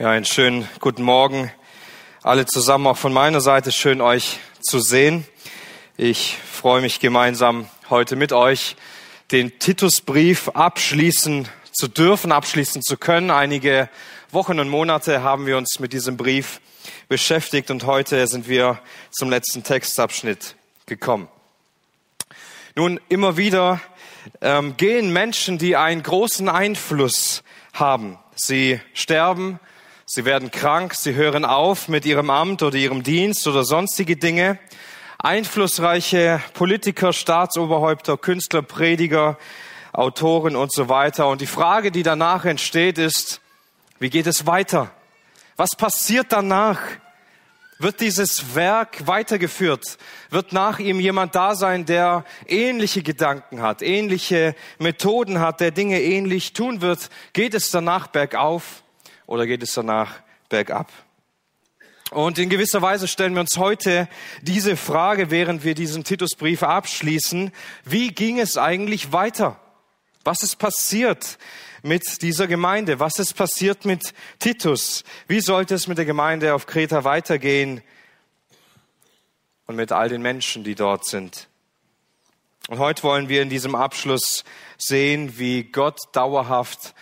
Ja, einen schönen guten Morgen alle zusammen, auch von meiner Seite schön euch zu sehen. Ich freue mich gemeinsam heute mit euch den Titusbrief abschließen zu dürfen, abschließen zu können. Einige Wochen und Monate haben wir uns mit diesem Brief beschäftigt und heute sind wir zum letzten Textabschnitt gekommen. Nun, immer wieder ähm, gehen Menschen, die einen großen Einfluss haben. Sie sterben, Sie werden krank, sie hören auf mit ihrem Amt oder ihrem Dienst oder sonstige Dinge. Einflussreiche Politiker, Staatsoberhäupter, Künstler, Prediger, Autoren und so weiter. Und die Frage, die danach entsteht, ist, wie geht es weiter? Was passiert danach? Wird dieses Werk weitergeführt? Wird nach ihm jemand da sein, der ähnliche Gedanken hat, ähnliche Methoden hat, der Dinge ähnlich tun wird? Geht es danach bergauf? Oder geht es danach bergab? Und in gewisser Weise stellen wir uns heute diese Frage, während wir diesen Titusbrief abschließen. Wie ging es eigentlich weiter? Was ist passiert mit dieser Gemeinde? Was ist passiert mit Titus? Wie sollte es mit der Gemeinde auf Kreta weitergehen? Und mit all den Menschen, die dort sind. Und heute wollen wir in diesem Abschluss sehen, wie Gott dauerhaft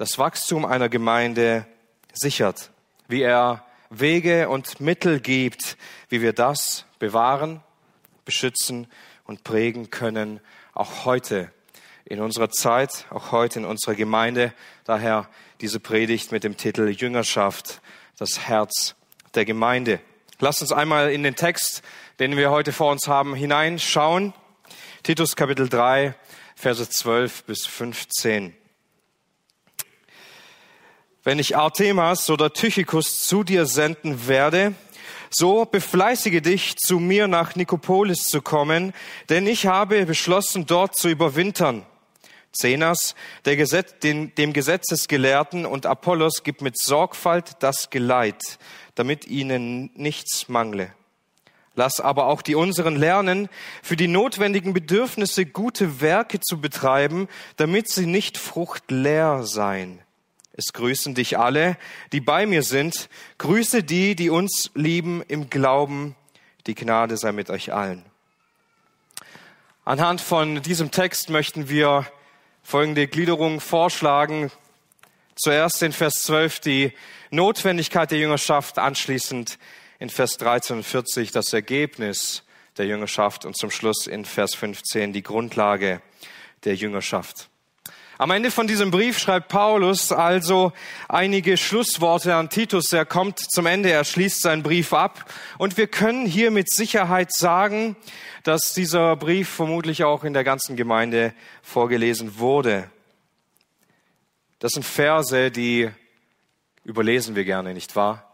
das Wachstum einer Gemeinde sichert, wie er Wege und Mittel gibt, wie wir das bewahren, beschützen und prägen können, auch heute in unserer Zeit, auch heute in unserer Gemeinde. Daher diese Predigt mit dem Titel Jüngerschaft, das Herz der Gemeinde. Lasst uns einmal in den Text, den wir heute vor uns haben, hineinschauen. Titus Kapitel 3, Verse 12 bis 15. Wenn ich Artemas oder Tychicus zu dir senden werde, so befleißige dich, zu mir nach Nikopolis zu kommen, denn ich habe beschlossen, dort zu überwintern. Zenas, Gesetz, den, dem Gesetzesgelehrten und Apollos gibt mit Sorgfalt das Geleit, damit ihnen nichts mangle. Lass aber auch die unseren lernen, für die notwendigen Bedürfnisse gute Werke zu betreiben, damit sie nicht fruchtleer seien. Es grüßen dich alle, die bei mir sind. Grüße die, die uns lieben im Glauben. Die Gnade sei mit euch allen. Anhand von diesem Text möchten wir folgende Gliederung vorschlagen. Zuerst in Vers 12 die Notwendigkeit der Jüngerschaft, anschließend in Vers 13 und 40 das Ergebnis der Jüngerschaft und zum Schluss in Vers 15 die Grundlage der Jüngerschaft. Am Ende von diesem Brief schreibt Paulus also einige Schlussworte an Titus. Er kommt zum Ende, er schließt seinen Brief ab. Und wir können hier mit Sicherheit sagen, dass dieser Brief vermutlich auch in der ganzen Gemeinde vorgelesen wurde. Das sind Verse, die überlesen wir gerne, nicht wahr?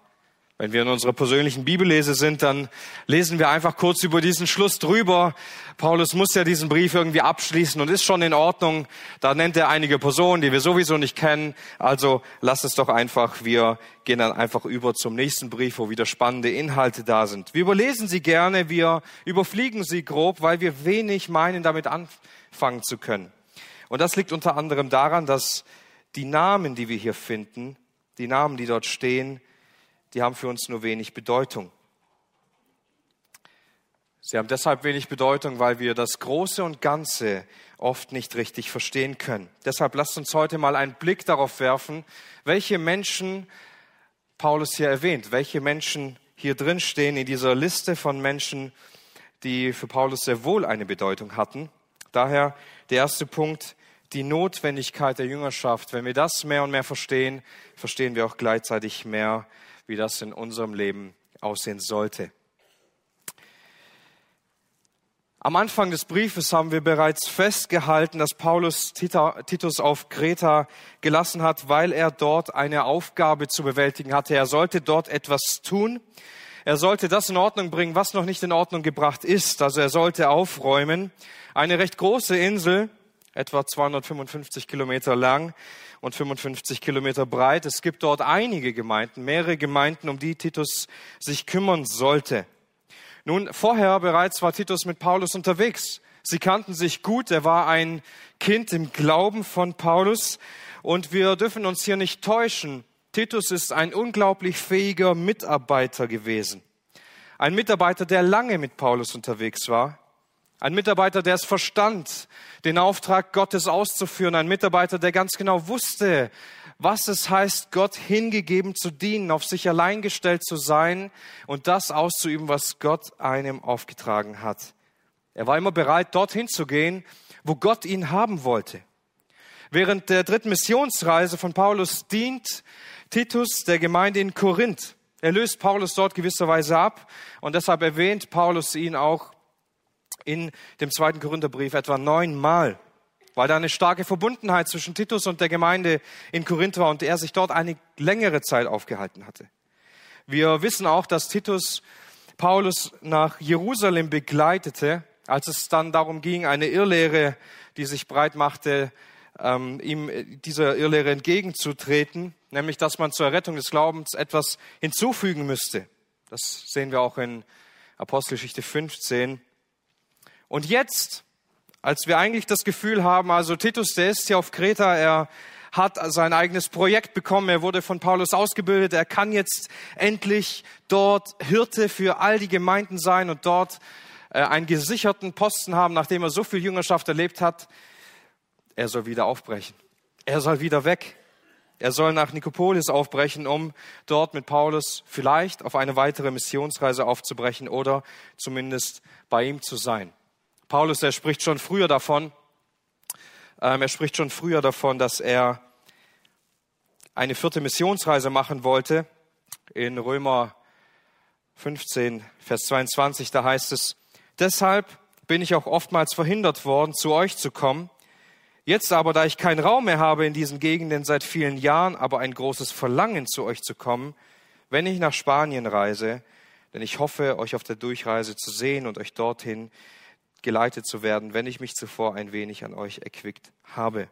Wenn wir in unserer persönlichen Bibellese sind, dann lesen wir einfach kurz über diesen Schluss drüber. Paulus muss ja diesen Brief irgendwie abschließen und ist schon in Ordnung. Da nennt er einige Personen, die wir sowieso nicht kennen. Also lasst es doch einfach. Wir gehen dann einfach über zum nächsten Brief, wo wieder spannende Inhalte da sind. Wir überlesen sie gerne, wir überfliegen sie grob, weil wir wenig meinen, damit anfangen zu können. Und das liegt unter anderem daran, dass die Namen, die wir hier finden, die Namen, die dort stehen, die haben für uns nur wenig Bedeutung. Sie haben deshalb wenig Bedeutung, weil wir das Große und Ganze oft nicht richtig verstehen können. Deshalb lasst uns heute mal einen Blick darauf werfen, welche Menschen Paulus hier erwähnt, welche Menschen hier drin stehen in dieser Liste von Menschen, die für Paulus sehr wohl eine Bedeutung hatten. Daher der erste Punkt, die Notwendigkeit der Jüngerschaft. Wenn wir das mehr und mehr verstehen, verstehen wir auch gleichzeitig mehr, wie das in unserem Leben aussehen sollte. Am Anfang des Briefes haben wir bereits festgehalten, dass Paulus Titus auf Kreta gelassen hat, weil er dort eine Aufgabe zu bewältigen hatte. Er sollte dort etwas tun. Er sollte das in Ordnung bringen, was noch nicht in Ordnung gebracht ist. Also er sollte aufräumen. Eine recht große Insel, etwa 255 Kilometer lang, und 55 Kilometer breit. Es gibt dort einige Gemeinden, mehrere Gemeinden, um die Titus sich kümmern sollte. Nun, vorher bereits war Titus mit Paulus unterwegs. Sie kannten sich gut. Er war ein Kind im Glauben von Paulus. Und wir dürfen uns hier nicht täuschen. Titus ist ein unglaublich fähiger Mitarbeiter gewesen. Ein Mitarbeiter, der lange mit Paulus unterwegs war. Ein Mitarbeiter, der es verstand, den Auftrag Gottes auszuführen. Ein Mitarbeiter, der ganz genau wusste, was es heißt, Gott hingegeben zu dienen, auf sich allein gestellt zu sein und das auszuüben, was Gott einem aufgetragen hat. Er war immer bereit, dorthin zu gehen, wo Gott ihn haben wollte. Während der dritten Missionsreise von Paulus dient Titus der Gemeinde in Korinth. Er löst Paulus dort gewisserweise ab und deshalb erwähnt Paulus ihn auch in dem zweiten Korintherbrief etwa neunmal, weil da eine starke Verbundenheit zwischen Titus und der Gemeinde in Korinth war und er sich dort eine längere Zeit aufgehalten hatte. Wir wissen auch, dass Titus Paulus nach Jerusalem begleitete, als es dann darum ging, eine Irrlehre, die sich breit machte, ähm, ihm dieser Irrlehre entgegenzutreten, nämlich dass man zur Errettung des Glaubens etwas hinzufügen müsste. Das sehen wir auch in Apostelgeschichte 15. Und jetzt, als wir eigentlich das Gefühl haben, also Titus, der ist hier auf Kreta, er hat sein eigenes Projekt bekommen, er wurde von Paulus ausgebildet, er kann jetzt endlich dort Hirte für all die Gemeinden sein und dort äh, einen gesicherten Posten haben, nachdem er so viel Jüngerschaft erlebt hat. Er soll wieder aufbrechen. Er soll wieder weg. Er soll nach Nikopolis aufbrechen, um dort mit Paulus vielleicht auf eine weitere Missionsreise aufzubrechen oder zumindest bei ihm zu sein. Paulus, er spricht schon früher davon, ähm, er spricht schon früher davon, dass er eine vierte Missionsreise machen wollte. In Römer 15, Vers 22, da heißt es, deshalb bin ich auch oftmals verhindert worden, zu euch zu kommen. Jetzt aber, da ich keinen Raum mehr habe in diesen Gegenden seit vielen Jahren, aber ein großes Verlangen zu euch zu kommen, wenn ich nach Spanien reise, denn ich hoffe, euch auf der Durchreise zu sehen und euch dorthin geleitet zu werden, wenn ich mich zuvor ein wenig an euch erquickt habe.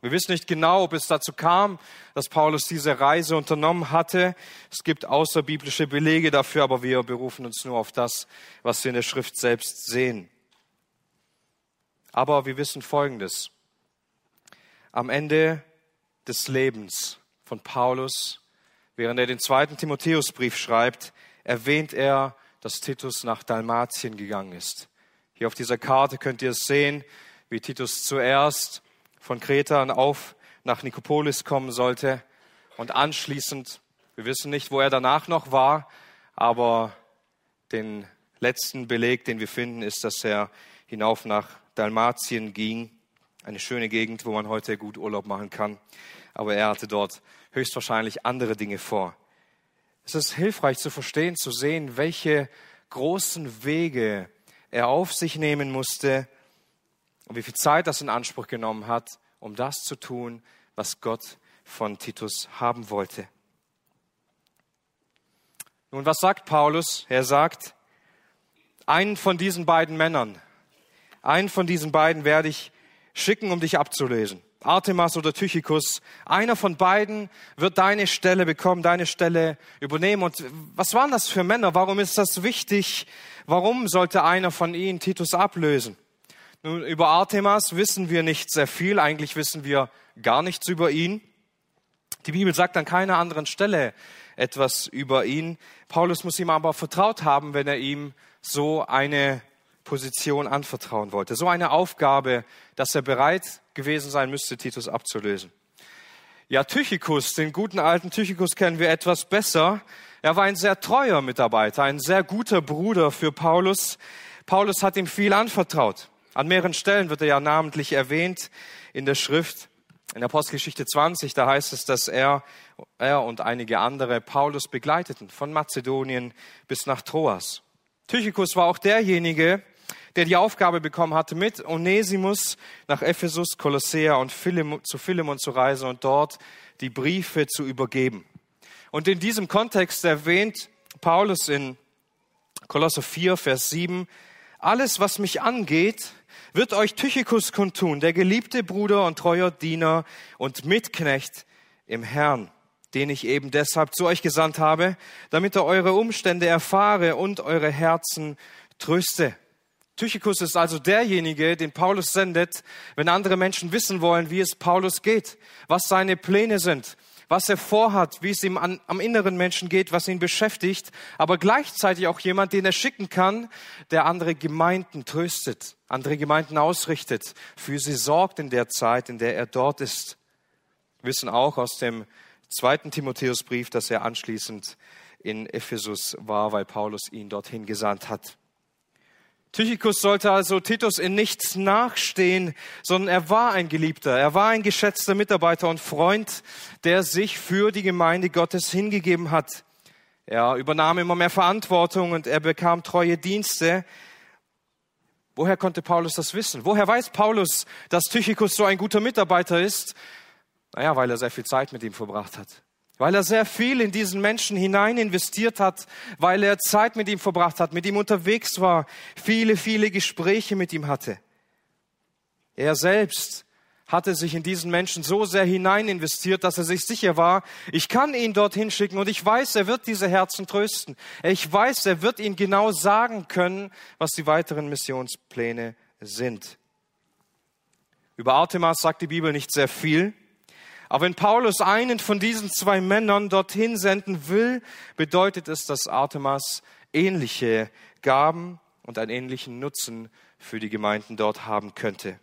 Wir wissen nicht genau, ob es dazu kam, dass Paulus diese Reise unternommen hatte. Es gibt außerbiblische Belege dafür, aber wir berufen uns nur auf das, was wir in der Schrift selbst sehen. Aber wir wissen Folgendes. Am Ende des Lebens von Paulus, während er den zweiten Timotheusbrief schreibt, erwähnt er, dass Titus nach Dalmatien gegangen ist. Hier auf dieser Karte könnt ihr es sehen, wie Titus zuerst von Kreta auf nach Nikopolis kommen sollte und anschließend, wir wissen nicht, wo er danach noch war, aber den letzten Beleg, den wir finden, ist, dass er hinauf nach Dalmatien ging, eine schöne Gegend, wo man heute gut Urlaub machen kann. Aber er hatte dort höchstwahrscheinlich andere Dinge vor. Es ist hilfreich zu verstehen, zu sehen, welche großen Wege er auf sich nehmen musste und wie viel Zeit das in Anspruch genommen hat, um das zu tun, was Gott von Titus haben wollte. Nun, was sagt Paulus? Er sagt, einen von diesen beiden Männern, einen von diesen beiden werde ich schicken, um dich abzulösen. Artemas oder Tychicus, einer von beiden wird deine Stelle bekommen, deine Stelle übernehmen. Und was waren das für Männer? Warum ist das wichtig? Warum sollte einer von ihnen Titus ablösen? Nun, über Artemas wissen wir nicht sehr viel. Eigentlich wissen wir gar nichts über ihn. Die Bibel sagt an keiner anderen Stelle etwas über ihn. Paulus muss ihm aber vertraut haben, wenn er ihm so eine Position anvertrauen wollte. So eine Aufgabe, dass er bereit gewesen sein müsste, Titus abzulösen. Ja, Tychicus, den guten alten Tychicus kennen wir etwas besser. Er war ein sehr treuer Mitarbeiter, ein sehr guter Bruder für Paulus. Paulus hat ihm viel anvertraut. An mehreren Stellen wird er ja namentlich erwähnt in der Schrift. In Apostelgeschichte 20, da heißt es, dass er, er und einige andere Paulus begleiteten, von Mazedonien bis nach Troas. Tychicus war auch derjenige, der die Aufgabe bekommen hatte, mit Onesimus nach Ephesus, Kolossea und Philemon, zu Philemon zu reisen und dort die Briefe zu übergeben. Und in diesem Kontext erwähnt Paulus in Kolosser 4, Vers 7, alles, was mich angeht, wird euch Tychicus kundtun, der geliebte Bruder und treuer Diener und Mitknecht im Herrn, den ich eben deshalb zu euch gesandt habe, damit er eure Umstände erfahre und eure Herzen tröste. Tychicus ist also derjenige, den Paulus sendet, wenn andere Menschen wissen wollen, wie es Paulus geht, was seine Pläne sind, was er vorhat, wie es ihm an, am inneren Menschen geht, was ihn beschäftigt, aber gleichzeitig auch jemand, den er schicken kann, der andere Gemeinden tröstet, andere Gemeinden ausrichtet, für sie sorgt in der Zeit, in der er dort ist. Wir wissen auch aus dem zweiten Timotheusbrief, dass er anschließend in Ephesus war, weil Paulus ihn dorthin gesandt hat. Tychicus sollte also Titus in nichts nachstehen, sondern er war ein Geliebter, er war ein geschätzter Mitarbeiter und Freund, der sich für die Gemeinde Gottes hingegeben hat. Er übernahm immer mehr Verantwortung und er bekam treue Dienste. Woher konnte Paulus das wissen? Woher weiß Paulus, dass Tychicus so ein guter Mitarbeiter ist? Naja, weil er sehr viel Zeit mit ihm verbracht hat weil er sehr viel in diesen Menschen hinein investiert hat, weil er Zeit mit ihm verbracht hat, mit ihm unterwegs war, viele, viele Gespräche mit ihm hatte. Er selbst hatte sich in diesen Menschen so sehr hinein investiert, dass er sich sicher war, ich kann ihn dorthin schicken und ich weiß, er wird diese Herzen trösten. Ich weiß, er wird ihnen genau sagen können, was die weiteren Missionspläne sind. Über Artemas sagt die Bibel nicht sehr viel. Aber wenn Paulus einen von diesen zwei Männern dorthin senden will, bedeutet es, dass Artemas ähnliche Gaben und einen ähnlichen Nutzen für die Gemeinden dort haben könnte.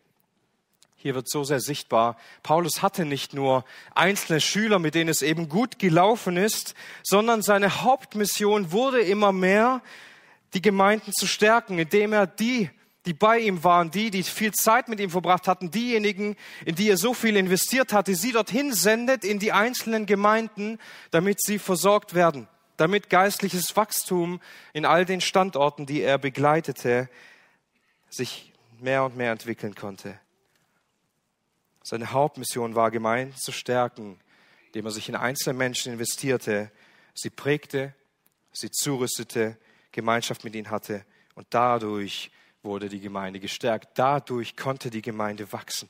Hier wird so sehr sichtbar, Paulus hatte nicht nur einzelne Schüler, mit denen es eben gut gelaufen ist, sondern seine Hauptmission wurde immer mehr, die Gemeinden zu stärken, indem er die die bei ihm waren, die, die viel Zeit mit ihm verbracht hatten, diejenigen, in die er so viel investiert hatte, sie dorthin sendet in die einzelnen Gemeinden, damit sie versorgt werden, damit geistliches Wachstum in all den Standorten, die er begleitete, sich mehr und mehr entwickeln konnte. Seine Hauptmission war, Gemeinden zu stärken, indem er sich in einzelne Menschen investierte, sie prägte, sie zurüstete, Gemeinschaft mit ihnen hatte und dadurch wurde die Gemeinde gestärkt. Dadurch konnte die Gemeinde wachsen.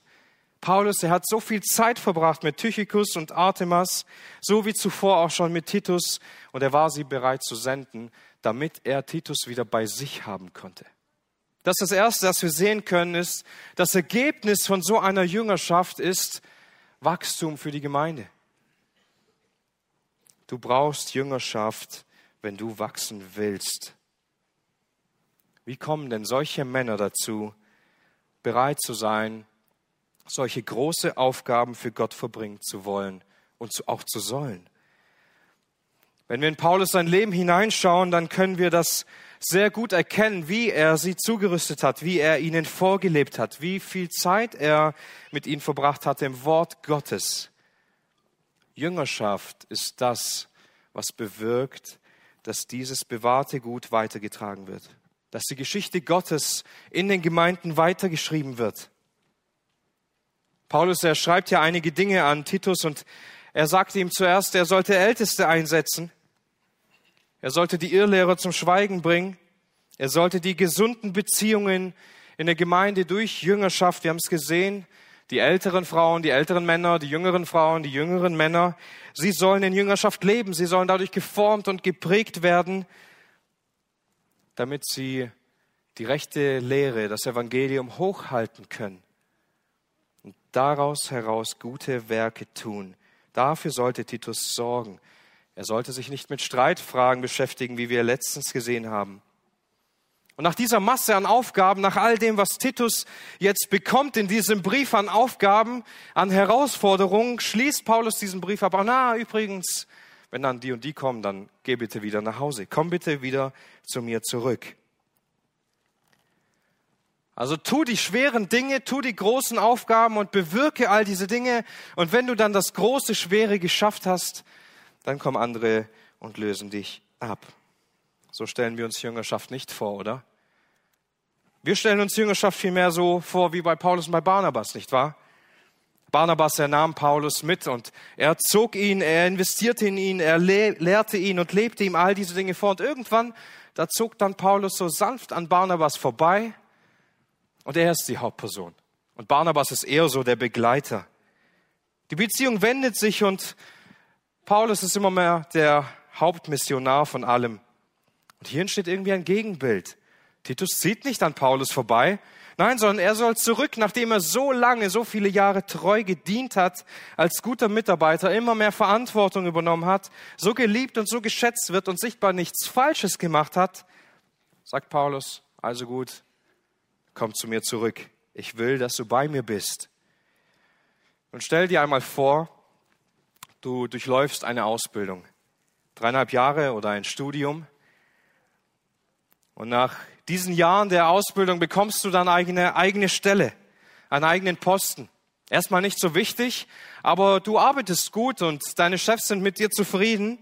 Paulus, er hat so viel Zeit verbracht mit Tychicus und Artemas, so wie zuvor auch schon mit Titus, und er war sie bereit zu senden, damit er Titus wieder bei sich haben konnte. Das ist das Erste, das wir sehen können, ist, das Ergebnis von so einer Jüngerschaft ist Wachstum für die Gemeinde. Du brauchst Jüngerschaft, wenn du wachsen willst. Wie kommen denn solche Männer dazu, bereit zu sein, solche große Aufgaben für Gott verbringen zu wollen und auch zu sollen? Wenn wir in Paulus sein Leben hineinschauen, dann können wir das sehr gut erkennen, wie er sie zugerüstet hat, wie er ihnen vorgelebt hat, wie viel Zeit er mit ihnen verbracht hat im Wort Gottes. Jüngerschaft ist das, was bewirkt, dass dieses bewahrte Gut weitergetragen wird dass die Geschichte Gottes in den Gemeinden weitergeschrieben wird. Paulus, er schreibt ja einige Dinge an Titus und er sagte ihm zuerst, er sollte Älteste einsetzen. Er sollte die Irrlehrer zum Schweigen bringen. Er sollte die gesunden Beziehungen in der Gemeinde durch Jüngerschaft, wir haben es gesehen, die älteren Frauen, die älteren Männer, die jüngeren Frauen, die jüngeren Männer, sie sollen in Jüngerschaft leben, sie sollen dadurch geformt und geprägt werden damit sie die rechte Lehre, das Evangelium hochhalten können und daraus heraus gute Werke tun. Dafür sollte Titus sorgen. Er sollte sich nicht mit Streitfragen beschäftigen, wie wir letztens gesehen haben. Und nach dieser Masse an Aufgaben, nach all dem, was Titus jetzt bekommt in diesem Brief an Aufgaben, an Herausforderungen, schließt Paulus diesen Brief ab. Na, übrigens, wenn dann die und die kommen, dann geh bitte wieder nach Hause. Komm bitte wieder zu mir zurück. Also tu die schweren Dinge, tu die großen Aufgaben und bewirke all diese Dinge. Und wenn du dann das große, schwere geschafft hast, dann kommen andere und lösen dich ab. So stellen wir uns Jüngerschaft nicht vor, oder? Wir stellen uns Jüngerschaft vielmehr so vor wie bei Paulus und bei Barnabas, nicht wahr? Barnabas, er nahm Paulus mit und er zog ihn, er investierte in ihn, er lehrte ihn und lebte ihm all diese Dinge vor. Und irgendwann, da zog dann Paulus so sanft an Barnabas vorbei und er ist die Hauptperson. Und Barnabas ist eher so der Begleiter. Die Beziehung wendet sich und Paulus ist immer mehr der Hauptmissionar von allem. Und hier entsteht irgendwie ein Gegenbild. Titus zieht nicht an Paulus vorbei, Nein, sondern er soll zurück, nachdem er so lange, so viele Jahre treu gedient hat, als guter Mitarbeiter immer mehr Verantwortung übernommen hat, so geliebt und so geschätzt wird und sichtbar nichts Falsches gemacht hat, sagt Paulus, also gut, komm zu mir zurück. Ich will, dass du bei mir bist. Und stell dir einmal vor, du durchläufst eine Ausbildung, dreieinhalb Jahre oder ein Studium, und nach diesen Jahren der Ausbildung bekommst du dann eine eigene Stelle, einen eigenen Posten. Erstmal nicht so wichtig, aber du arbeitest gut und deine Chefs sind mit dir zufrieden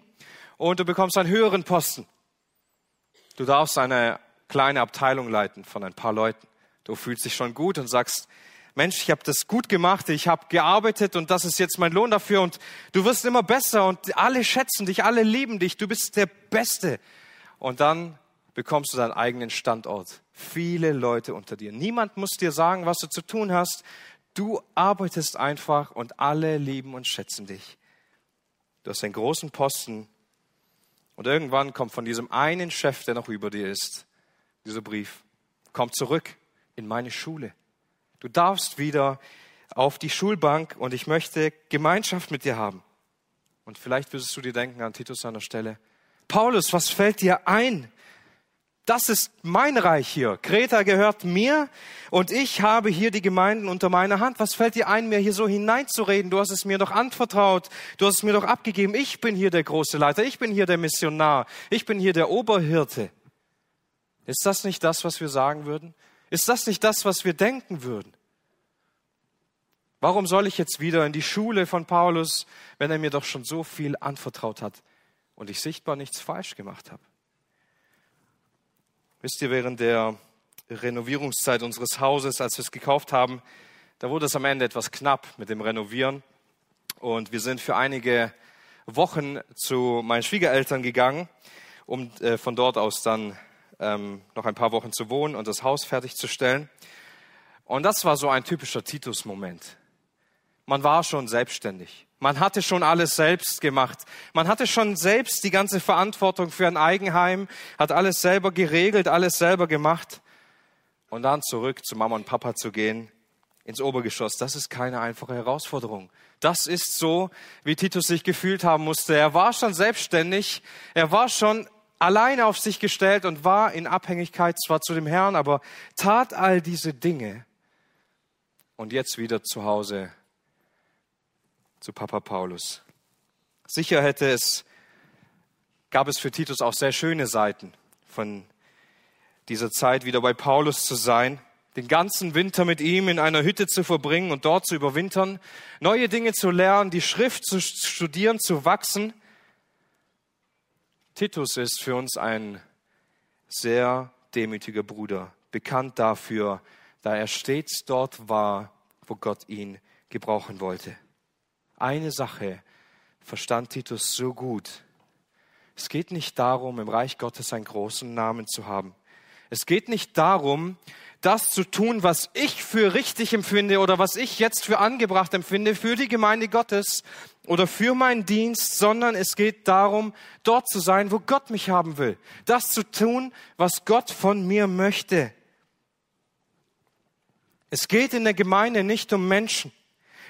und du bekommst einen höheren Posten. Du darfst eine kleine Abteilung leiten von ein paar Leuten. Du fühlst dich schon gut und sagst, Mensch, ich habe das gut gemacht, ich habe gearbeitet und das ist jetzt mein Lohn dafür und du wirst immer besser und alle schätzen dich, alle lieben dich, du bist der Beste. Und dann bekommst du deinen eigenen Standort. Viele Leute unter dir. Niemand muss dir sagen, was du zu tun hast. Du arbeitest einfach und alle lieben und schätzen dich. Du hast einen großen Posten und irgendwann kommt von diesem einen Chef, der noch über dir ist, dieser Brief. Komm zurück in meine Schule. Du darfst wieder auf die Schulbank und ich möchte Gemeinschaft mit dir haben. Und vielleicht wirst du dir denken an Titus an der Stelle. Paulus, was fällt dir ein? Das ist mein Reich hier. Kreta gehört mir und ich habe hier die Gemeinden unter meiner Hand. Was fällt dir ein, mir hier so hineinzureden? Du hast es mir doch anvertraut. Du hast es mir doch abgegeben. Ich bin hier der große Leiter. Ich bin hier der Missionar. Ich bin hier der Oberhirte. Ist das nicht das, was wir sagen würden? Ist das nicht das, was wir denken würden? Warum soll ich jetzt wieder in die Schule von Paulus, wenn er mir doch schon so viel anvertraut hat und ich sichtbar nichts falsch gemacht habe? Wisst ihr, während der Renovierungszeit unseres Hauses, als wir es gekauft haben, da wurde es am Ende etwas knapp mit dem Renovieren. Und wir sind für einige Wochen zu meinen Schwiegereltern gegangen, um äh, von dort aus dann ähm, noch ein paar Wochen zu wohnen und das Haus fertigzustellen. Und das war so ein typischer Titus-Moment. Man war schon selbstständig. Man hatte schon alles selbst gemacht. Man hatte schon selbst die ganze Verantwortung für ein Eigenheim, hat alles selber geregelt, alles selber gemacht. Und dann zurück zu Mama und Papa zu gehen, ins Obergeschoss, das ist keine einfache Herausforderung. Das ist so, wie Titus sich gefühlt haben musste. Er war schon selbstständig, er war schon alleine auf sich gestellt und war in Abhängigkeit zwar zu dem Herrn, aber tat all diese Dinge und jetzt wieder zu Hause zu Papa Paulus. Sicher hätte es, gab es für Titus auch sehr schöne Seiten von dieser Zeit, wieder bei Paulus zu sein, den ganzen Winter mit ihm in einer Hütte zu verbringen und dort zu überwintern, neue Dinge zu lernen, die Schrift zu studieren, zu wachsen. Titus ist für uns ein sehr demütiger Bruder, bekannt dafür, da er stets dort war, wo Gott ihn gebrauchen wollte. Eine Sache verstand Titus so gut. Es geht nicht darum, im Reich Gottes einen großen Namen zu haben. Es geht nicht darum, das zu tun, was ich für richtig empfinde oder was ich jetzt für angebracht empfinde für die Gemeinde Gottes oder für meinen Dienst, sondern es geht darum, dort zu sein, wo Gott mich haben will. Das zu tun, was Gott von mir möchte. Es geht in der Gemeinde nicht um Menschen.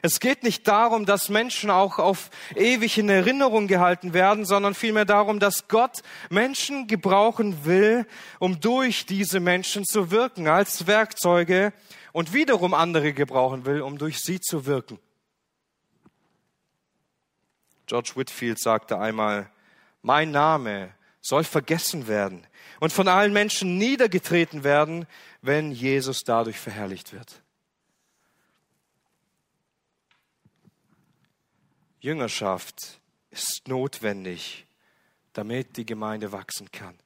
Es geht nicht darum, dass Menschen auch auf ewig in Erinnerung gehalten werden, sondern vielmehr darum, dass Gott Menschen gebrauchen will, um durch diese Menschen zu wirken, als Werkzeuge und wiederum andere gebrauchen will, um durch sie zu wirken. George Whitfield sagte einmal, mein Name soll vergessen werden und von allen Menschen niedergetreten werden, wenn Jesus dadurch verherrlicht wird. Jüngerschaft ist notwendig, damit die Gemeinde wachsen kann.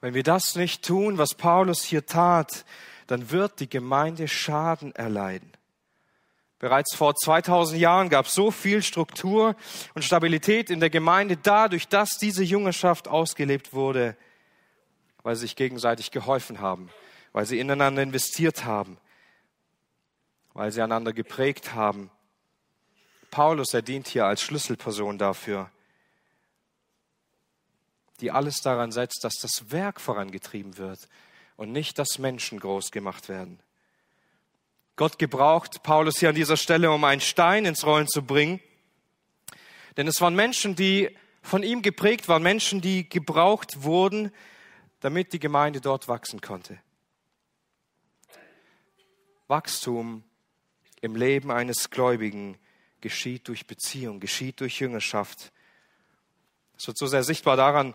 Wenn wir das nicht tun, was Paulus hier tat, dann wird die Gemeinde Schaden erleiden. Bereits vor 2000 Jahren gab es so viel Struktur und Stabilität in der Gemeinde dadurch, dass diese Jüngerschaft ausgelebt wurde, weil sie sich gegenseitig geholfen haben, weil sie ineinander investiert haben, weil sie einander geprägt haben Paulus, er dient hier als Schlüsselperson dafür, die alles daran setzt, dass das Werk vorangetrieben wird und nicht, dass Menschen groß gemacht werden. Gott gebraucht Paulus hier an dieser Stelle, um einen Stein ins Rollen zu bringen. Denn es waren Menschen, die von ihm geprägt waren, Menschen, die gebraucht wurden, damit die Gemeinde dort wachsen konnte. Wachstum im Leben eines Gläubigen geschieht durch Beziehung, geschieht durch Jüngerschaft. Es wird so sehr sichtbar daran,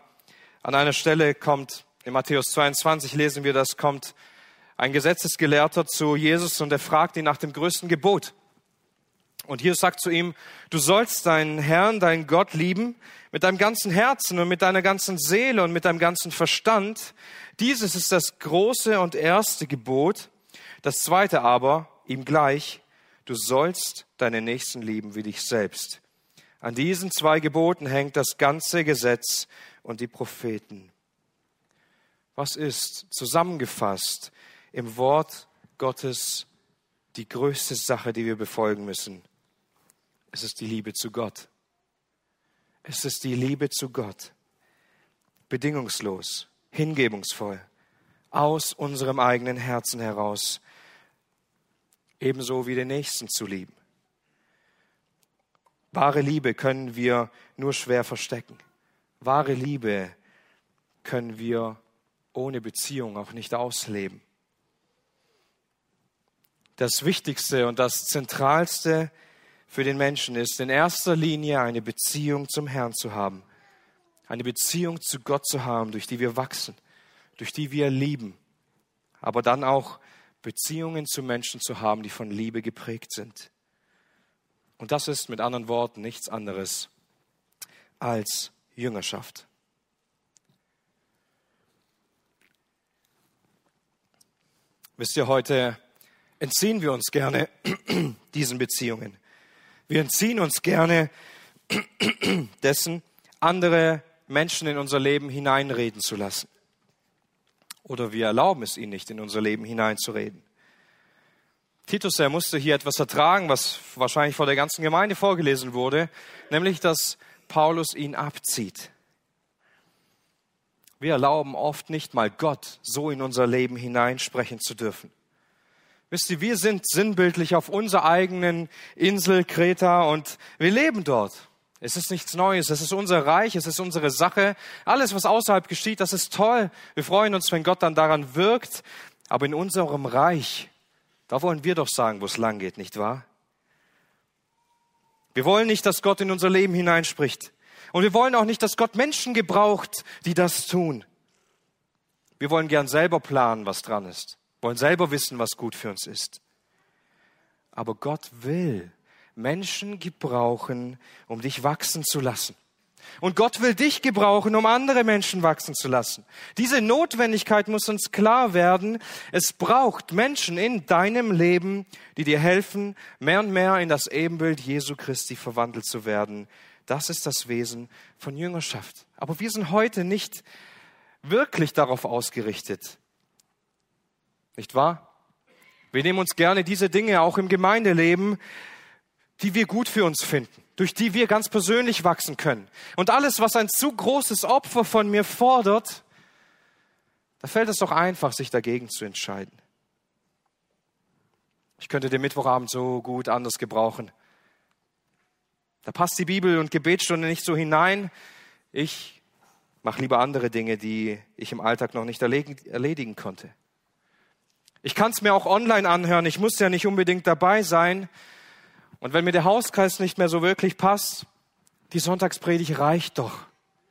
an einer Stelle kommt, in Matthäus 22 lesen wir, das kommt ein Gesetzesgelehrter zu Jesus und er fragt ihn nach dem größten Gebot. Und Jesus sagt zu ihm, du sollst deinen Herrn, deinen Gott lieben mit deinem ganzen Herzen und mit deiner ganzen Seele und mit deinem ganzen Verstand. Dieses ist das große und erste Gebot. Das zweite aber, ihm gleich, du sollst deine Nächsten lieben wie dich selbst. An diesen zwei Geboten hängt das ganze Gesetz und die Propheten. Was ist zusammengefasst im Wort Gottes die größte Sache, die wir befolgen müssen. Es ist die Liebe zu Gott. Es ist die Liebe zu Gott. Bedingungslos, hingebungsvoll, aus unserem eigenen Herzen heraus, ebenso wie den Nächsten zu lieben. Wahre Liebe können wir nur schwer verstecken. Wahre Liebe können wir ohne Beziehung auch nicht ausleben das Wichtigste und das Zentralste für den Menschen ist, in erster Linie eine Beziehung zum Herrn zu haben. Eine Beziehung zu Gott zu haben, durch die wir wachsen, durch die wir lieben. Aber dann auch Beziehungen zu Menschen zu haben, die von Liebe geprägt sind. Und das ist mit anderen Worten nichts anderes als Jüngerschaft. Wisst ihr, heute entziehen wir uns gerne diesen Beziehungen. Wir entziehen uns gerne dessen, andere Menschen in unser Leben hineinreden zu lassen. Oder wir erlauben es ihnen nicht, in unser Leben hineinzureden. Titus, er musste hier etwas ertragen, was wahrscheinlich vor der ganzen Gemeinde vorgelesen wurde, nämlich, dass Paulus ihn abzieht. Wir erlauben oft nicht mal Gott, so in unser Leben hineinsprechen zu dürfen. Wisst ihr, wir sind sinnbildlich auf unserer eigenen Insel Kreta und wir leben dort. Es ist nichts Neues, es ist unser Reich, es ist unsere Sache. Alles, was außerhalb geschieht, das ist toll. Wir freuen uns, wenn Gott dann daran wirkt. Aber in unserem Reich, da wollen wir doch sagen, wo es lang geht, nicht wahr? Wir wollen nicht, dass Gott in unser Leben hineinspricht. Und wir wollen auch nicht, dass Gott Menschen gebraucht, die das tun. Wir wollen gern selber planen, was dran ist wollen selber wissen, was gut für uns ist. Aber Gott will Menschen gebrauchen, um dich wachsen zu lassen. Und Gott will dich gebrauchen, um andere Menschen wachsen zu lassen. Diese Notwendigkeit muss uns klar werden. Es braucht Menschen in deinem Leben, die dir helfen, mehr und mehr in das Ebenbild Jesu Christi verwandelt zu werden. Das ist das Wesen von Jüngerschaft. Aber wir sind heute nicht wirklich darauf ausgerichtet. Nicht wahr? Wir nehmen uns gerne diese Dinge auch im Gemeindeleben, die wir gut für uns finden, durch die wir ganz persönlich wachsen können. Und alles, was ein zu großes Opfer von mir fordert, da fällt es doch einfach, sich dagegen zu entscheiden. Ich könnte den Mittwochabend so gut anders gebrauchen. Da passt die Bibel und Gebetsstunde nicht so hinein. Ich mache lieber andere Dinge, die ich im Alltag noch nicht erledigen konnte. Ich kann es mir auch online anhören. Ich muss ja nicht unbedingt dabei sein. Und wenn mir der Hauskreis nicht mehr so wirklich passt, die Sonntagspredigt reicht doch.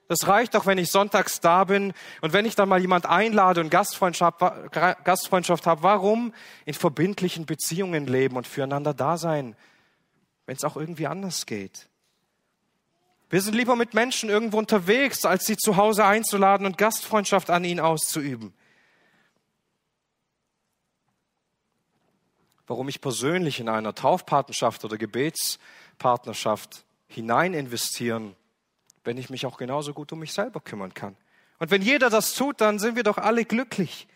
Das reicht doch, wenn ich sonntags da bin und wenn ich dann mal jemand einlade und Gastfreundschaft, Gastfreundschaft habe. Warum in verbindlichen Beziehungen leben und füreinander da sein, wenn es auch irgendwie anders geht? Wir sind lieber mit Menschen irgendwo unterwegs, als sie zu Hause einzuladen und Gastfreundschaft an ihnen auszuüben. Warum ich persönlich in einer Taufpartnerschaft oder Gebetspartnerschaft hinein investieren, wenn ich mich auch genauso gut um mich selber kümmern kann. Und wenn jeder das tut, dann sind wir doch alle glücklich.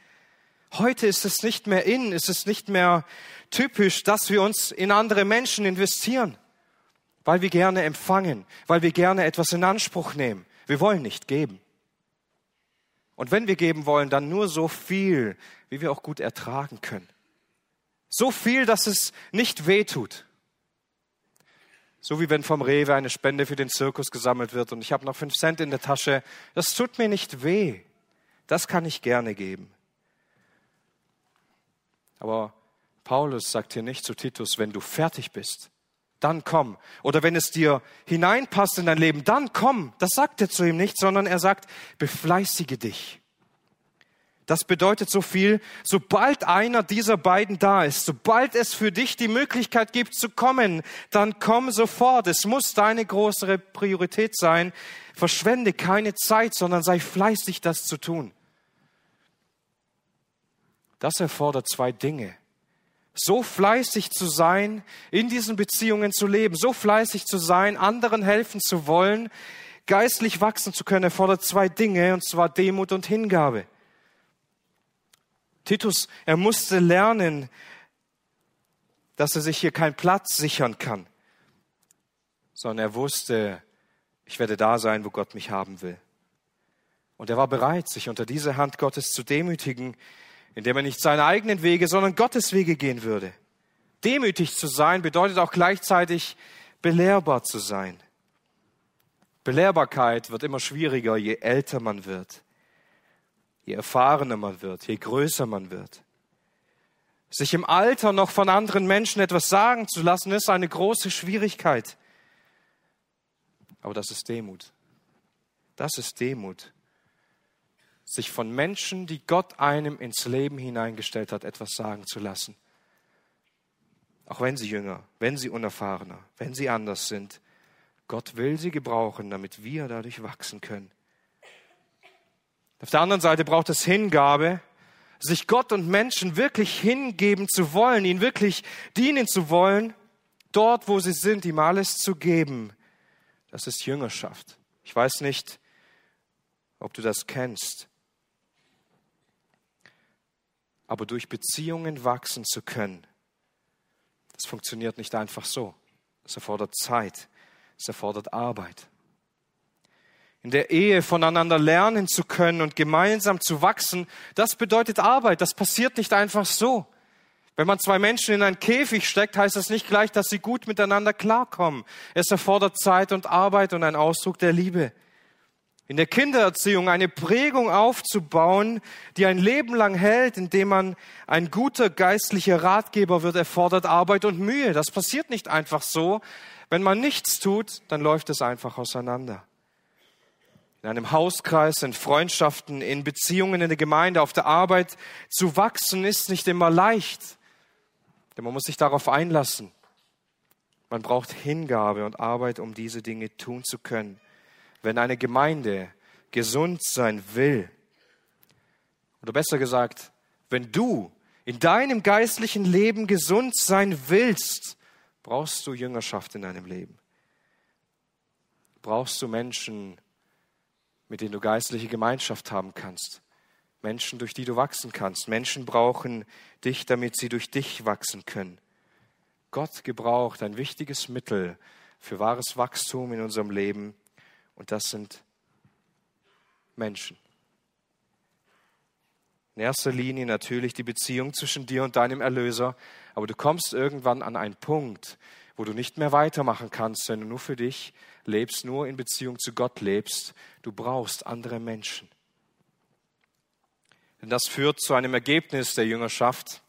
Heute ist es nicht mehr in, ist es nicht mehr typisch, dass wir uns in andere Menschen investieren, weil wir gerne empfangen, weil wir gerne etwas in Anspruch nehmen. Wir wollen nicht geben. Und wenn wir geben wollen, dann nur so viel, wie wir auch gut ertragen können. So viel, dass es nicht weh tut. So wie wenn vom Rewe eine Spende für den Zirkus gesammelt wird und ich habe noch fünf Cent in der Tasche. Das tut mir nicht weh. Das kann ich gerne geben. Aber Paulus sagt hier nicht zu Titus, wenn du fertig bist, dann komm. Oder wenn es dir hineinpasst in dein Leben, dann komm. Das sagt er zu ihm nicht, sondern er sagt, befleißige dich. Das bedeutet so viel, sobald einer dieser beiden da ist, sobald es für dich die Möglichkeit gibt zu kommen, dann komm sofort. Es muss deine größere Priorität sein. Verschwende keine Zeit, sondern sei fleißig, das zu tun. Das erfordert zwei Dinge. So fleißig zu sein, in diesen Beziehungen zu leben, so fleißig zu sein, anderen helfen zu wollen, geistlich wachsen zu können, erfordert zwei Dinge, und zwar Demut und Hingabe. Titus, er musste lernen, dass er sich hier keinen Platz sichern kann, sondern er wusste, ich werde da sein, wo Gott mich haben will. Und er war bereit, sich unter diese Hand Gottes zu demütigen, indem er nicht seine eigenen Wege, sondern Gottes Wege gehen würde. Demütig zu sein bedeutet auch gleichzeitig belehrbar zu sein. Belehrbarkeit wird immer schwieriger, je älter man wird je erfahrener man wird, je größer man wird. Sich im Alter noch von anderen Menschen etwas sagen zu lassen, ist eine große Schwierigkeit. Aber das ist Demut. Das ist Demut. Sich von Menschen, die Gott einem ins Leben hineingestellt hat, etwas sagen zu lassen. Auch wenn sie jünger, wenn sie unerfahrener, wenn sie anders sind. Gott will sie gebrauchen, damit wir dadurch wachsen können. Auf der anderen Seite braucht es Hingabe, sich Gott und Menschen wirklich hingeben zu wollen, ihnen wirklich dienen zu wollen, dort, wo sie sind, ihm alles zu geben. Das ist Jüngerschaft. Ich weiß nicht, ob du das kennst. Aber durch Beziehungen wachsen zu können, das funktioniert nicht einfach so. Es erfordert Zeit. Es erfordert Arbeit in der Ehe voneinander lernen zu können und gemeinsam zu wachsen, das bedeutet Arbeit. Das passiert nicht einfach so. Wenn man zwei Menschen in einen Käfig steckt, heißt das nicht gleich, dass sie gut miteinander klarkommen. Es erfordert Zeit und Arbeit und ein Ausdruck der Liebe. In der Kindererziehung eine Prägung aufzubauen, die ein Leben lang hält, indem man ein guter geistlicher Ratgeber wird, erfordert Arbeit und Mühe. Das passiert nicht einfach so. Wenn man nichts tut, dann läuft es einfach auseinander in einem Hauskreis, in Freundschaften, in Beziehungen in der Gemeinde, auf der Arbeit zu wachsen, ist nicht immer leicht. Denn man muss sich darauf einlassen. Man braucht Hingabe und Arbeit, um diese Dinge tun zu können. Wenn eine Gemeinde gesund sein will, oder besser gesagt, wenn du in deinem geistlichen Leben gesund sein willst, brauchst du Jüngerschaft in deinem Leben. Brauchst du Menschen, mit denen du geistliche Gemeinschaft haben kannst. Menschen, durch die du wachsen kannst. Menschen brauchen dich, damit sie durch dich wachsen können. Gott gebraucht ein wichtiges Mittel für wahres Wachstum in unserem Leben und das sind Menschen. In erster Linie natürlich die Beziehung zwischen dir und deinem Erlöser, aber du kommst irgendwann an einen Punkt, wo du nicht mehr weitermachen kannst, wenn du nur für dich lebst, nur in Beziehung zu Gott lebst. Du brauchst andere Menschen. Denn das führt zu einem Ergebnis der Jüngerschaft.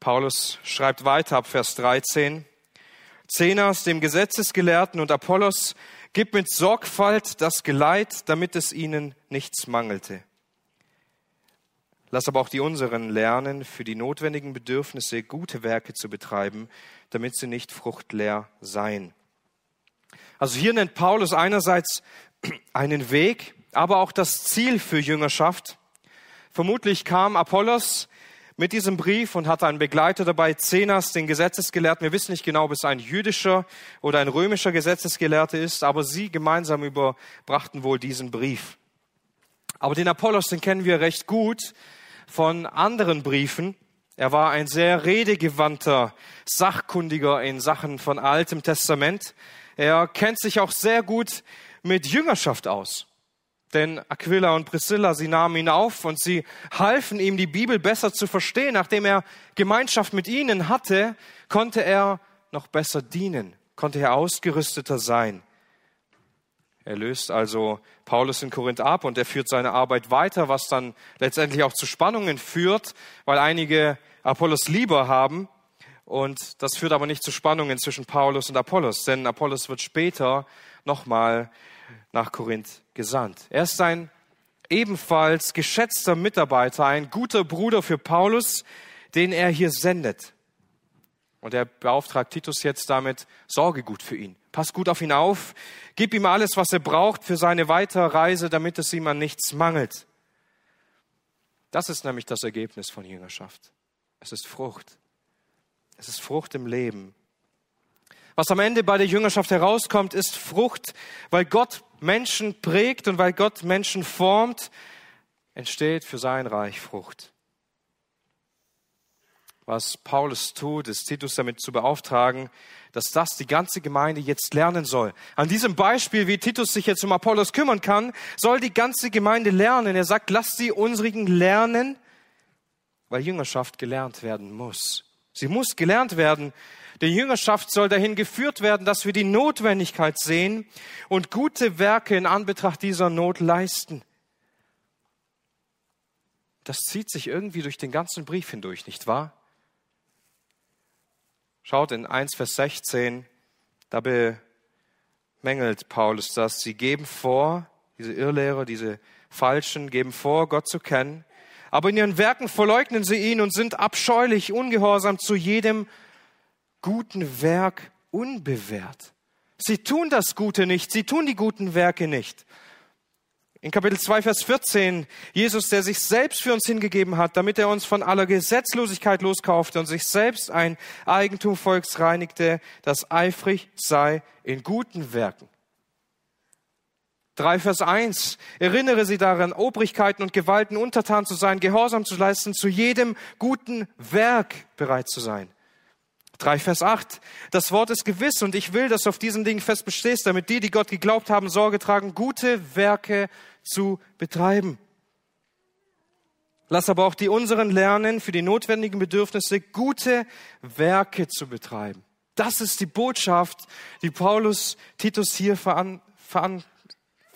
Paulus schreibt weiter ab Vers 13. Zenas, dem Gesetzesgelehrten und Apollos, gib mit Sorgfalt das Geleit, damit es ihnen nichts mangelte. Lass aber auch die unseren lernen, für die notwendigen Bedürfnisse gute Werke zu betreiben, damit sie nicht fruchtleer seien. Also hier nennt Paulus einerseits einen Weg, aber auch das Ziel für Jüngerschaft. Vermutlich kam Apollos mit diesem Brief und hatte einen Begleiter dabei, Zenas, den Gesetzesgelehrten. Wir wissen nicht genau, ob es ein jüdischer oder ein römischer Gesetzesgelehrter ist, aber sie gemeinsam überbrachten wohl diesen Brief. Aber den Apollos, den kennen wir recht gut von anderen Briefen. Er war ein sehr redegewandter, sachkundiger in Sachen von Altem Testament. Er kennt sich auch sehr gut mit Jüngerschaft aus. Denn Aquila und Priscilla, sie nahmen ihn auf und sie halfen ihm, die Bibel besser zu verstehen. Nachdem er Gemeinschaft mit ihnen hatte, konnte er noch besser dienen, konnte er ausgerüsteter sein. Er löst also Paulus in Korinth ab und er führt seine Arbeit weiter, was dann letztendlich auch zu Spannungen führt, weil einige Apollos lieber haben. Und das führt aber nicht zu Spannungen zwischen Paulus und Apollos, denn Apollos wird später nochmal nach Korinth gesandt. Er ist ein ebenfalls geschätzter Mitarbeiter, ein guter Bruder für Paulus, den er hier sendet. Und er beauftragt Titus jetzt damit, sorge gut für ihn. Pass gut auf ihn auf. Gib ihm alles, was er braucht für seine weitere Reise, damit es ihm an nichts mangelt. Das ist nämlich das Ergebnis von Jüngerschaft. Es ist Frucht. Es ist Frucht im Leben. Was am Ende bei der Jüngerschaft herauskommt, ist Frucht, weil Gott Menschen prägt und weil Gott Menschen formt, entsteht für sein Reich Frucht. Was Paulus tut, ist Titus damit zu beauftragen, dass das die ganze Gemeinde jetzt lernen soll. An diesem Beispiel, wie Titus sich jetzt um Apollos kümmern kann, soll die ganze Gemeinde lernen. Er sagt, lasst sie unsrigen lernen, weil Jüngerschaft gelernt werden muss. Sie muss gelernt werden. Die Jüngerschaft soll dahin geführt werden, dass wir die Notwendigkeit sehen und gute Werke in Anbetracht dieser Not leisten. Das zieht sich irgendwie durch den ganzen Brief hindurch, nicht wahr? Schaut in 1 Vers 16, da bemängelt Paulus das. Sie geben vor, diese Irrlehrer, diese Falschen geben vor, Gott zu kennen, aber in ihren Werken verleugnen sie ihn und sind abscheulich, ungehorsam zu jedem guten Werk unbewährt. Sie tun das Gute nicht, sie tun die guten Werke nicht. In Kapitel 2, Vers 14, Jesus, der sich selbst für uns hingegeben hat, damit er uns von aller Gesetzlosigkeit loskaufte und sich selbst ein Eigentum volksreinigte, das eifrig sei in guten Werken. 3 Vers 1. Erinnere sie daran, Obrigkeiten und Gewalten untertan zu sein, Gehorsam zu leisten, zu jedem guten Werk bereit zu sein. 3 Vers 8. Das Wort ist gewiss und ich will, dass du auf diesen Dingen fest bestehst, damit die, die Gott geglaubt haben, Sorge tragen, gute Werke zu betreiben. Lass aber auch die unseren lernen, für die notwendigen Bedürfnisse gute Werke zu betreiben. Das ist die Botschaft, die Paulus Titus hier veran, veran,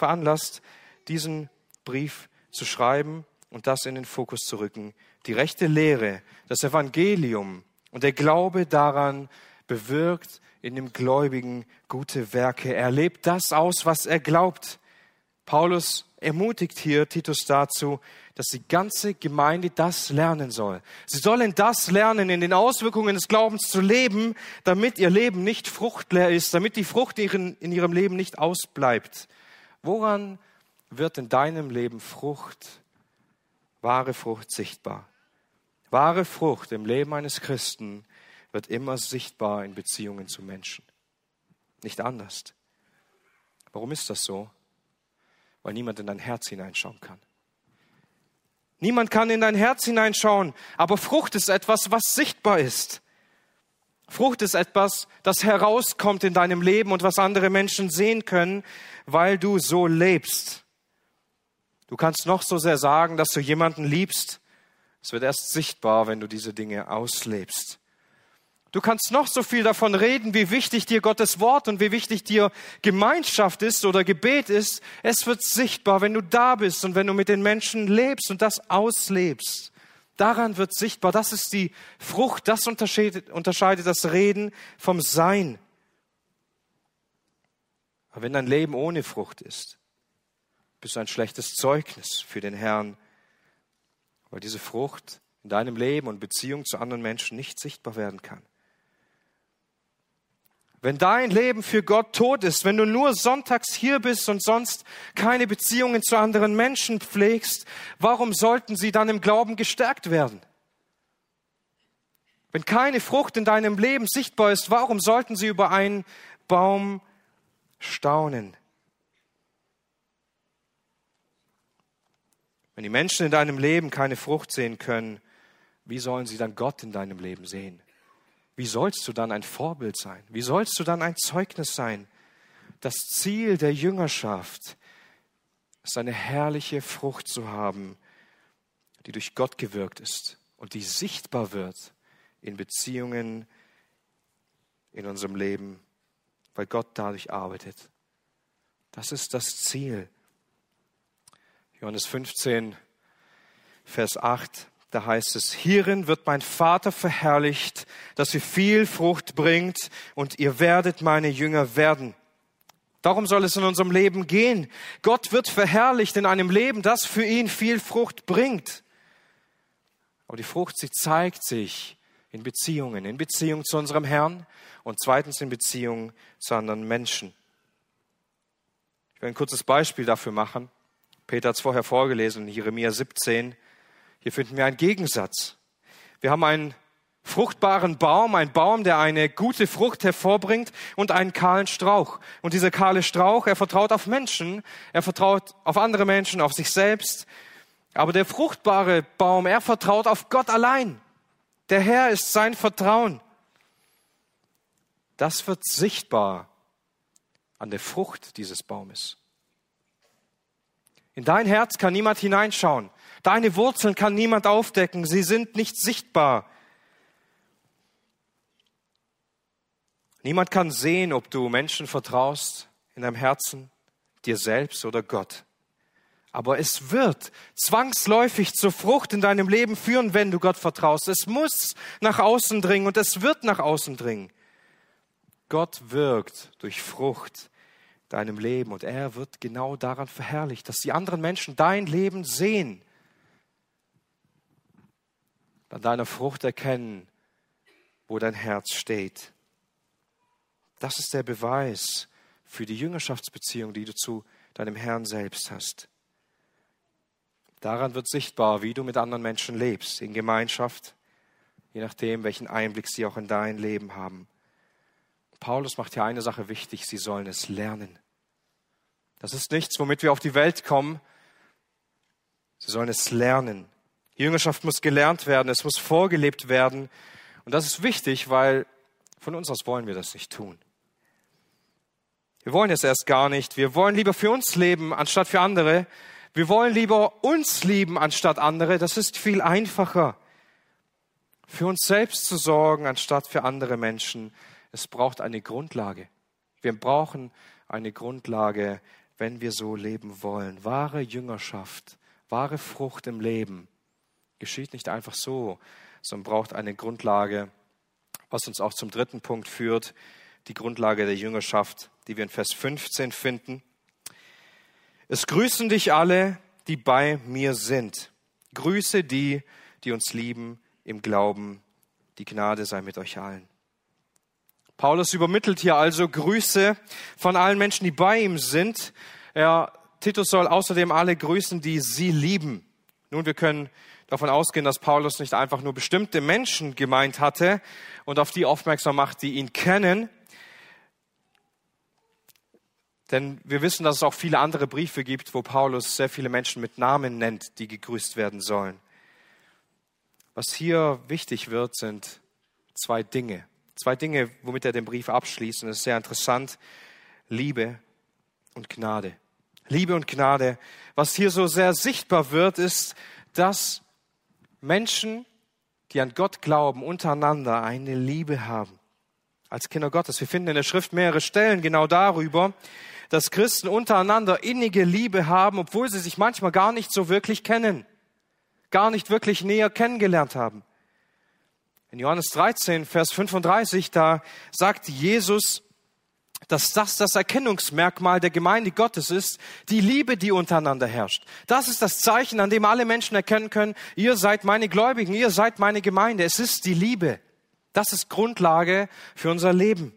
veranlasst, diesen Brief zu schreiben und das in den Fokus zu rücken. Die rechte Lehre, das Evangelium und der Glaube daran bewirkt in dem Gläubigen gute Werke. Er lebt das aus, was er glaubt. Paulus ermutigt hier Titus dazu, dass die ganze Gemeinde das lernen soll. Sie sollen das lernen, in den Auswirkungen des Glaubens zu leben, damit ihr Leben nicht fruchtleer ist, damit die Frucht in ihrem Leben nicht ausbleibt. Woran wird in deinem Leben Frucht, wahre Frucht sichtbar? Wahre Frucht im Leben eines Christen wird immer sichtbar in Beziehungen zu Menschen. Nicht anders. Warum ist das so? Weil niemand in dein Herz hineinschauen kann. Niemand kann in dein Herz hineinschauen, aber Frucht ist etwas, was sichtbar ist. Frucht ist etwas, das herauskommt in deinem Leben und was andere Menschen sehen können, weil du so lebst. Du kannst noch so sehr sagen, dass du jemanden liebst. Es wird erst sichtbar, wenn du diese Dinge auslebst. Du kannst noch so viel davon reden, wie wichtig dir Gottes Wort und wie wichtig dir Gemeinschaft ist oder Gebet ist. Es wird sichtbar, wenn du da bist und wenn du mit den Menschen lebst und das auslebst. Daran wird sichtbar, das ist die Frucht, das unterscheidet, unterscheidet das Reden vom Sein. Aber wenn dein Leben ohne Frucht ist, bist du ein schlechtes Zeugnis für den Herrn, weil diese Frucht in deinem Leben und Beziehung zu anderen Menschen nicht sichtbar werden kann. Wenn dein Leben für Gott tot ist, wenn du nur sonntags hier bist und sonst keine Beziehungen zu anderen Menschen pflegst, warum sollten sie dann im Glauben gestärkt werden? Wenn keine Frucht in deinem Leben sichtbar ist, warum sollten sie über einen Baum staunen. Wenn die Menschen in deinem Leben keine Frucht sehen können, wie sollen sie dann Gott in deinem Leben sehen? Wie sollst du dann ein Vorbild sein? Wie sollst du dann ein Zeugnis sein? Das Ziel der Jüngerschaft ist eine herrliche Frucht zu haben, die durch Gott gewirkt ist und die sichtbar wird in Beziehungen, in unserem Leben, weil Gott dadurch arbeitet. Das ist das Ziel. Johannes 15, Vers 8, da heißt es, hierin wird mein Vater verherrlicht, dass ihr viel Frucht bringt und ihr werdet meine Jünger werden. Darum soll es in unserem Leben gehen. Gott wird verherrlicht in einem Leben, das für ihn viel Frucht bringt. Aber die Frucht, sie zeigt sich in Beziehungen, in Beziehung zu unserem Herrn und zweitens in Beziehung zu anderen Menschen. Ich will ein kurzes Beispiel dafür machen. Peter hat es vorher vorgelesen, Jeremia 17. Hier finden wir einen Gegensatz. Wir haben einen fruchtbaren Baum, ein Baum, der eine gute Frucht hervorbringt und einen kahlen Strauch. Und dieser kahle Strauch, er vertraut auf Menschen, er vertraut auf andere Menschen, auf sich selbst. Aber der fruchtbare Baum, er vertraut auf Gott allein. Der Herr ist sein Vertrauen. Das wird sichtbar an der Frucht dieses Baumes. In dein Herz kann niemand hineinschauen. Deine Wurzeln kann niemand aufdecken. Sie sind nicht sichtbar. Niemand kann sehen, ob du Menschen vertraust in deinem Herzen, dir selbst oder Gott. Aber es wird zwangsläufig zur Frucht in deinem Leben führen, wenn du Gott vertraust. Es muss nach außen dringen und es wird nach außen dringen. Gott wirkt durch Frucht deinem Leben und er wird genau daran verherrlicht, dass die anderen Menschen dein Leben sehen, an deiner Frucht erkennen, wo dein Herz steht. Das ist der Beweis für die Jüngerschaftsbeziehung, die du zu deinem Herrn selbst hast. Daran wird sichtbar, wie du mit anderen Menschen lebst, in Gemeinschaft, je nachdem, welchen Einblick sie auch in dein Leben haben. Paulus macht hier eine Sache wichtig, sie sollen es lernen. Das ist nichts, womit wir auf die Welt kommen. Sie sollen es lernen. Jüngerschaft muss gelernt werden, es muss vorgelebt werden. Und das ist wichtig, weil von uns aus wollen wir das nicht tun. Wir wollen es erst gar nicht. Wir wollen lieber für uns leben, anstatt für andere. Wir wollen lieber uns lieben, anstatt andere. Das ist viel einfacher. Für uns selbst zu sorgen, anstatt für andere Menschen. Es braucht eine Grundlage. Wir brauchen eine Grundlage, wenn wir so leben wollen. Wahre Jüngerschaft, wahre Frucht im Leben geschieht nicht einfach so, sondern braucht eine Grundlage, was uns auch zum dritten Punkt führt, die Grundlage der Jüngerschaft, die wir in Vers 15 finden. Es grüßen dich alle, die bei mir sind. Grüße die, die uns lieben im Glauben. Die Gnade sei mit euch allen. Paulus übermittelt hier also Grüße von allen Menschen, die bei ihm sind. Er, Titus soll außerdem alle grüßen, die sie lieben. Nun, wir können davon ausgehen, dass Paulus nicht einfach nur bestimmte Menschen gemeint hatte und auf die aufmerksam macht, die ihn kennen, denn wir wissen, dass es auch viele andere Briefe gibt, wo Paulus sehr viele Menschen mit Namen nennt, die gegrüßt werden sollen. Was hier wichtig wird, sind zwei Dinge. Zwei Dinge, womit er den Brief abschließt. Und das ist sehr interessant. Liebe und Gnade. Liebe und Gnade. Was hier so sehr sichtbar wird, ist, dass Menschen, die an Gott glauben, untereinander eine Liebe haben. Als Kinder Gottes. Wir finden in der Schrift mehrere Stellen genau darüber dass Christen untereinander innige Liebe haben, obwohl sie sich manchmal gar nicht so wirklich kennen, gar nicht wirklich näher kennengelernt haben. In Johannes 13, Vers 35, da sagt Jesus, dass das das Erkennungsmerkmal der Gemeinde Gottes ist, die Liebe, die untereinander herrscht. Das ist das Zeichen, an dem alle Menschen erkennen können, ihr seid meine Gläubigen, ihr seid meine Gemeinde. Es ist die Liebe. Das ist Grundlage für unser Leben.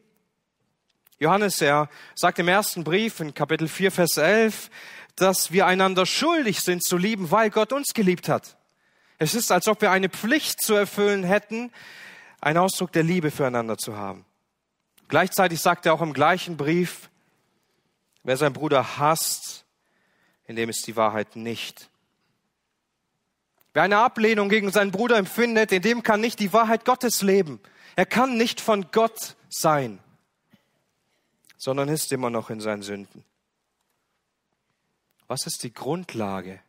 Johannes, er sagt im ersten Brief in Kapitel 4, Vers 11, dass wir einander schuldig sind zu lieben, weil Gott uns geliebt hat. Es ist, als ob wir eine Pflicht zu erfüllen hätten, einen Ausdruck der Liebe füreinander zu haben. Gleichzeitig sagt er auch im gleichen Brief, wer seinen Bruder hasst, in dem ist die Wahrheit nicht. Wer eine Ablehnung gegen seinen Bruder empfindet, in dem kann nicht die Wahrheit Gottes leben. Er kann nicht von Gott sein sondern ist immer noch in seinen Sünden. Was ist die Grundlage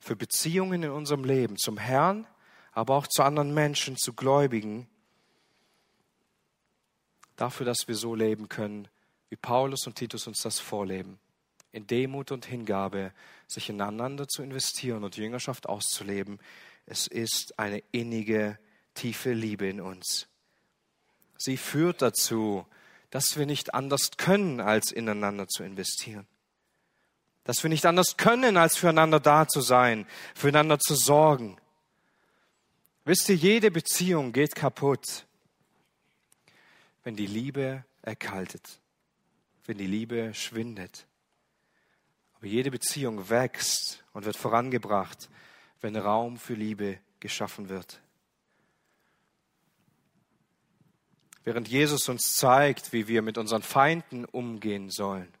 für Beziehungen in unserem Leben zum Herrn, aber auch zu anderen Menschen, zu Gläubigen? Dafür, dass wir so leben können, wie Paulus und Titus uns das vorleben. In Demut und Hingabe, sich ineinander zu investieren und Jüngerschaft auszuleben. Es ist eine innige, tiefe Liebe in uns. Sie führt dazu, dass wir nicht anders können, als ineinander zu investieren. Dass wir nicht anders können, als füreinander da zu sein, füreinander zu sorgen. Wisst ihr, jede Beziehung geht kaputt, wenn die Liebe erkaltet, wenn die Liebe schwindet. Aber jede Beziehung wächst und wird vorangebracht, wenn Raum für Liebe geschaffen wird. Während Jesus uns zeigt, wie wir mit unseren Feinden umgehen sollen,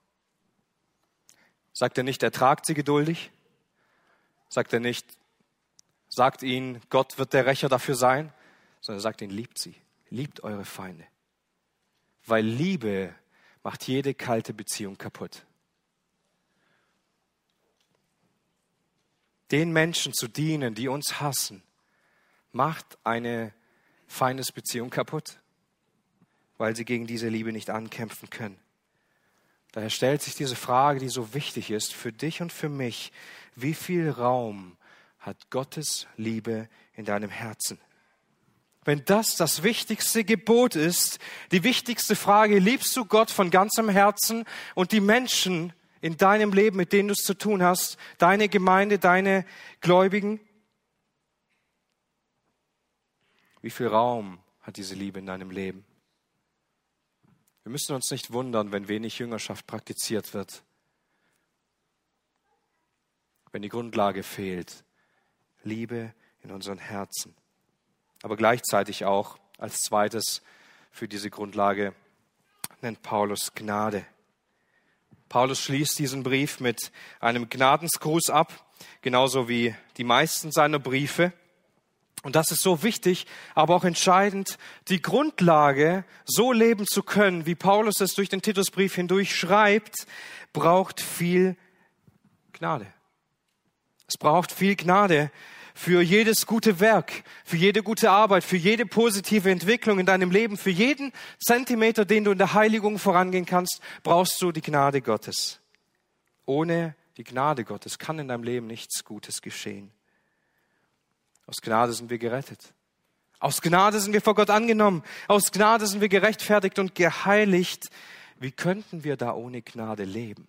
sagt er nicht, ertragt sie geduldig? Sagt er nicht, sagt ihnen, Gott wird der Rächer dafür sein? Sondern er sagt ihnen, liebt sie, liebt eure Feinde. Weil Liebe macht jede kalte Beziehung kaputt. Den Menschen zu dienen, die uns hassen, macht eine Feindesbeziehung kaputt weil sie gegen diese Liebe nicht ankämpfen können. Daher stellt sich diese Frage, die so wichtig ist für dich und für mich. Wie viel Raum hat Gottes Liebe in deinem Herzen? Wenn das das wichtigste Gebot ist, die wichtigste Frage, liebst du Gott von ganzem Herzen und die Menschen in deinem Leben, mit denen du es zu tun hast, deine Gemeinde, deine Gläubigen? Wie viel Raum hat diese Liebe in deinem Leben? Wir müssen uns nicht wundern, wenn wenig Jüngerschaft praktiziert wird, wenn die Grundlage fehlt. Liebe in unseren Herzen. Aber gleichzeitig auch als zweites für diese Grundlage nennt Paulus Gnade. Paulus schließt diesen Brief mit einem Gnadensgruß ab, genauso wie die meisten seiner Briefe. Und das ist so wichtig, aber auch entscheidend, die Grundlage, so leben zu können, wie Paulus es durch den Titusbrief hindurch schreibt, braucht viel Gnade. Es braucht viel Gnade für jedes gute Werk, für jede gute Arbeit, für jede positive Entwicklung in deinem Leben, für jeden Zentimeter, den du in der Heiligung vorangehen kannst, brauchst du die Gnade Gottes. Ohne die Gnade Gottes kann in deinem Leben nichts Gutes geschehen. Aus Gnade sind wir gerettet. Aus Gnade sind wir vor Gott angenommen. Aus Gnade sind wir gerechtfertigt und geheiligt. Wie könnten wir da ohne Gnade leben?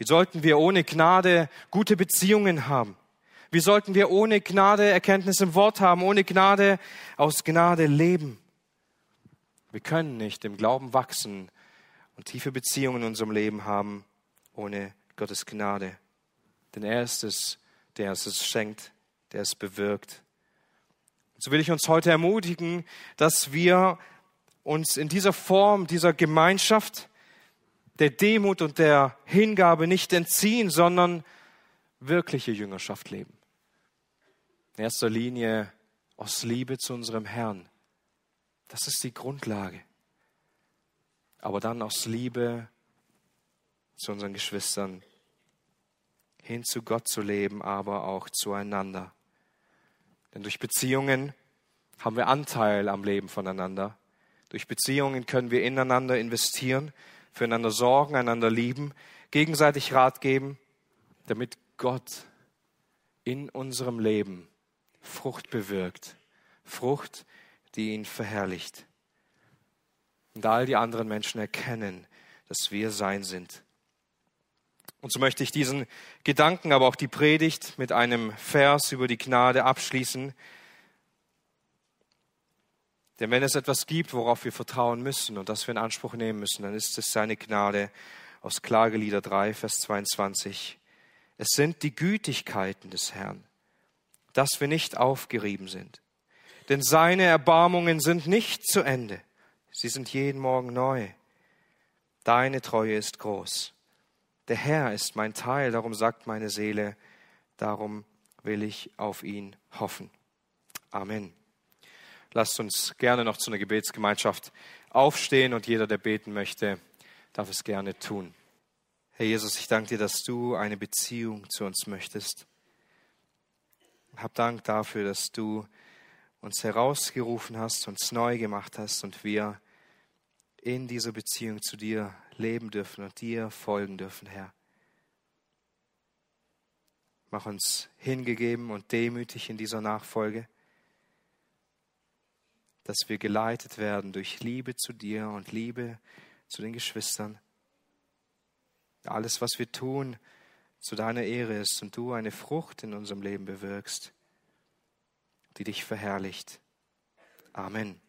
Wie sollten wir ohne Gnade gute Beziehungen haben? Wie sollten wir ohne Gnade Erkenntnis im Wort haben, ohne Gnade aus Gnade leben? Wir können nicht im Glauben wachsen und tiefe Beziehungen in unserem Leben haben ohne Gottes Gnade. Denn er ist es, der es schenkt, der es bewirkt. So will ich uns heute ermutigen, dass wir uns in dieser Form, dieser Gemeinschaft, der Demut und der Hingabe nicht entziehen, sondern wirkliche Jüngerschaft leben. In erster Linie aus Liebe zu unserem Herrn. Das ist die Grundlage. Aber dann aus Liebe zu unseren Geschwistern hin zu Gott zu leben, aber auch zueinander. Denn durch Beziehungen haben wir Anteil am Leben voneinander. Durch Beziehungen können wir ineinander investieren, füreinander sorgen, einander lieben, gegenseitig Rat geben, damit Gott in unserem Leben Frucht bewirkt. Frucht, die ihn verherrlicht. Und all die anderen Menschen erkennen, dass wir sein sind. Und so möchte ich diesen Gedanken, aber auch die Predigt mit einem Vers über die Gnade abschließen. Denn wenn es etwas gibt, worauf wir vertrauen müssen und das wir in Anspruch nehmen müssen, dann ist es seine Gnade aus Klagelieder 3, Vers 22. Es sind die Gütigkeiten des Herrn, dass wir nicht aufgerieben sind. Denn seine Erbarmungen sind nicht zu Ende. Sie sind jeden Morgen neu. Deine Treue ist groß. Der Herr ist mein Teil, darum sagt meine Seele, darum will ich auf ihn hoffen. Amen. Lasst uns gerne noch zu einer Gebetsgemeinschaft aufstehen und jeder, der beten möchte, darf es gerne tun. Herr Jesus, ich danke dir, dass du eine Beziehung zu uns möchtest. Hab Dank dafür, dass du uns herausgerufen hast, uns neu gemacht hast und wir in dieser Beziehung zu dir leben dürfen und dir folgen dürfen, Herr. Mach uns hingegeben und demütig in dieser Nachfolge, dass wir geleitet werden durch Liebe zu dir und Liebe zu den Geschwistern. Alles, was wir tun, zu deiner Ehre ist und du eine Frucht in unserem Leben bewirkst, die dich verherrlicht. Amen.